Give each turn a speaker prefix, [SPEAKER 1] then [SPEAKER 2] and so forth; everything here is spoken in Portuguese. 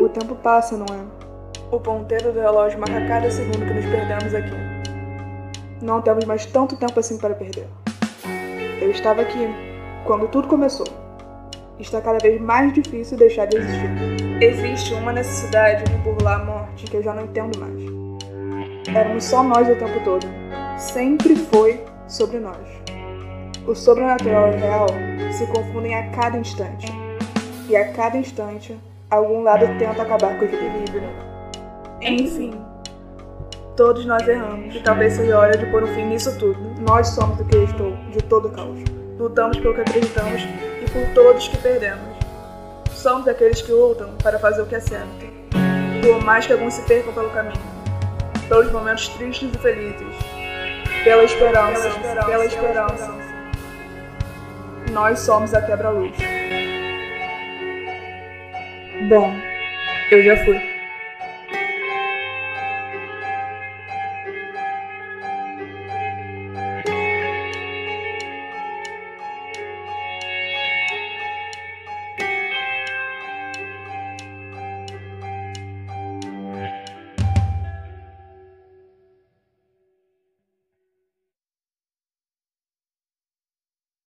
[SPEAKER 1] O tempo passa, não é? O ponteiro do relógio marca cada segundo que nos perdemos aqui. Não temos mais tanto tempo assim para perder. Eu estava aqui quando tudo começou. Está cada vez mais difícil deixar de existir. Existe uma necessidade de burlar a morte que eu já não entendo mais. Éramos só nós o tempo todo. Sempre foi sobre nós. O sobrenatural e o real se confundem a cada instante. E a cada instante, algum lado tenta acabar com o equilíbrio. Enfim, todos nós erramos. E talvez seja hora de pôr um fim nisso tudo. Nós somos o que restou de todo o caos. Lutamos pelo que acreditamos e por todos que perdemos. Somos aqueles que lutam para fazer o que é certo. Por mais que alguns se percam pelo caminho. Pelos momentos tristes e felizes. Pela esperança, pela esperança. Pela esperança. Nós somos a quebra-luz. Bom, eu já fui.